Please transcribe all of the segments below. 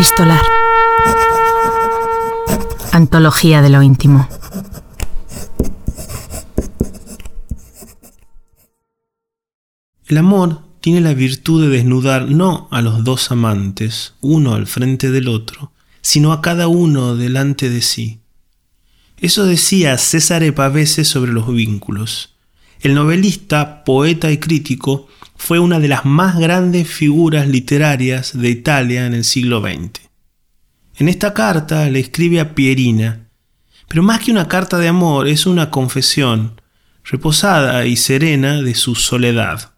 Epistolar. Antología de lo íntimo. El amor tiene la virtud de desnudar no a los dos amantes, uno al frente del otro, sino a cada uno delante de sí. Eso decía César Pavese sobre los vínculos. El novelista, poeta y crítico fue una de las más grandes figuras literarias de Italia en el siglo XX. En esta carta le escribe a Pierina, pero más que una carta de amor es una confesión, reposada y serena de su soledad.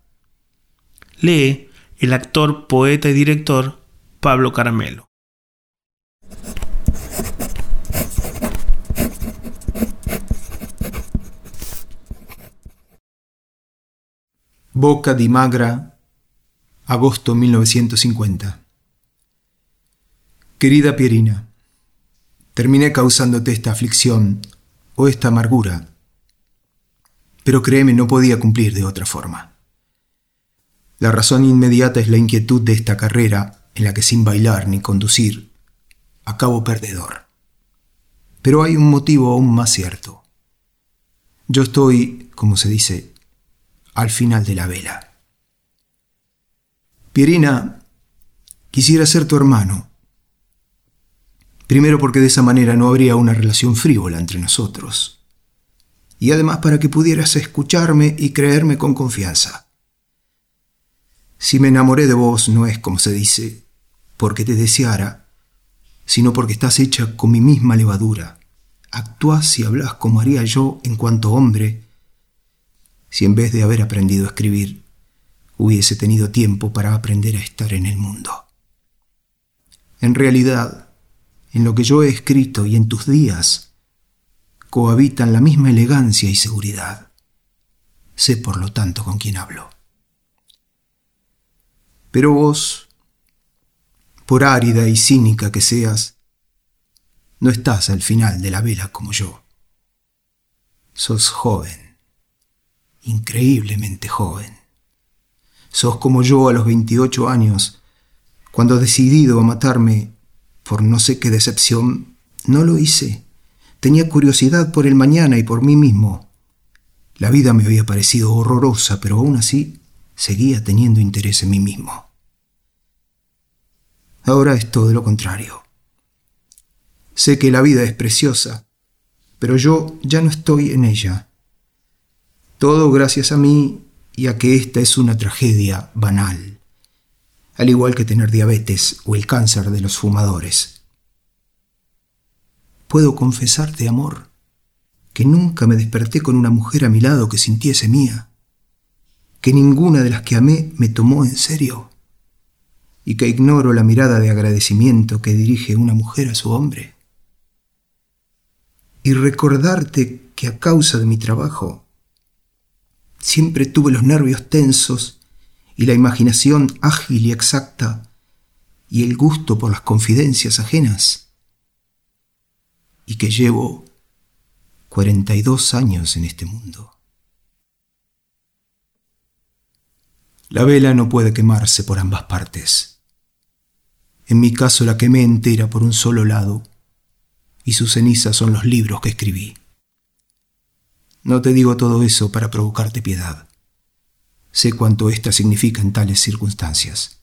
Lee el actor, poeta y director Pablo Caramelo. Boca di Magra, agosto 1950. Querida Pierina, terminé causándote esta aflicción o esta amargura, pero créeme, no podía cumplir de otra forma. La razón inmediata es la inquietud de esta carrera en la que sin bailar ni conducir acabo perdedor. Pero hay un motivo aún más cierto. Yo estoy, como se dice, al final de la vela. Pierina, quisiera ser tu hermano. Primero porque de esa manera no habría una relación frívola entre nosotros. Y además para que pudieras escucharme y creerme con confianza. Si me enamoré de vos no es, como se dice, porque te deseara, sino porque estás hecha con mi misma levadura. Actúas y hablas como haría yo en cuanto hombre, si en vez de haber aprendido a escribir, hubiese tenido tiempo para aprender a estar en el mundo. En realidad, en lo que yo he escrito y en tus días, cohabitan la misma elegancia y seguridad. Sé por lo tanto con quién hablo. Pero vos, por árida y cínica que seas, no estás al final de la vela como yo. Sos joven increíblemente joven. Sos como yo a los 28 años, cuando decidido a matarme por no sé qué decepción, no lo hice. Tenía curiosidad por el mañana y por mí mismo. La vida me había parecido horrorosa, pero aún así seguía teniendo interés en mí mismo. Ahora es todo lo contrario. Sé que la vida es preciosa, pero yo ya no estoy en ella. Todo gracias a mí y a que esta es una tragedia banal, al igual que tener diabetes o el cáncer de los fumadores. Puedo confesarte, amor, que nunca me desperté con una mujer a mi lado que sintiese mía, que ninguna de las que amé me tomó en serio, y que ignoro la mirada de agradecimiento que dirige una mujer a su hombre. Y recordarte que a causa de mi trabajo Siempre tuve los nervios tensos y la imaginación ágil y exacta y el gusto por las confidencias ajenas. Y que llevo 42 años en este mundo. La vela no puede quemarse por ambas partes. En mi caso la quemé entera por un solo lado, y sus cenizas son los libros que escribí. No te digo todo eso para provocarte piedad. Sé cuánto ésta significa en tales circunstancias,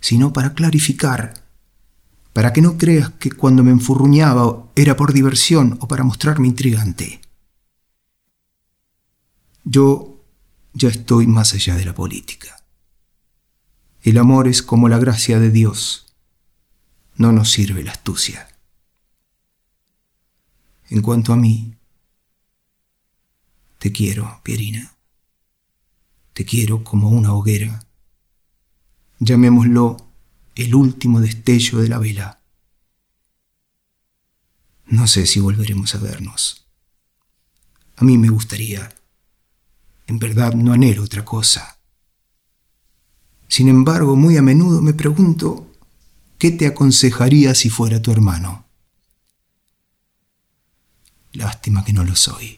sino para clarificar, para que no creas que cuando me enfurruñaba era por diversión o para mostrarme intrigante. Yo ya estoy más allá de la política. El amor es como la gracia de Dios. No nos sirve la astucia. En cuanto a mí, te quiero, Pierina. Te quiero como una hoguera. Llamémoslo el último destello de la vela. No sé si volveremos a vernos. A mí me gustaría. En verdad no anhelo otra cosa. Sin embargo, muy a menudo me pregunto, ¿qué te aconsejaría si fuera tu hermano? Lástima que no lo soy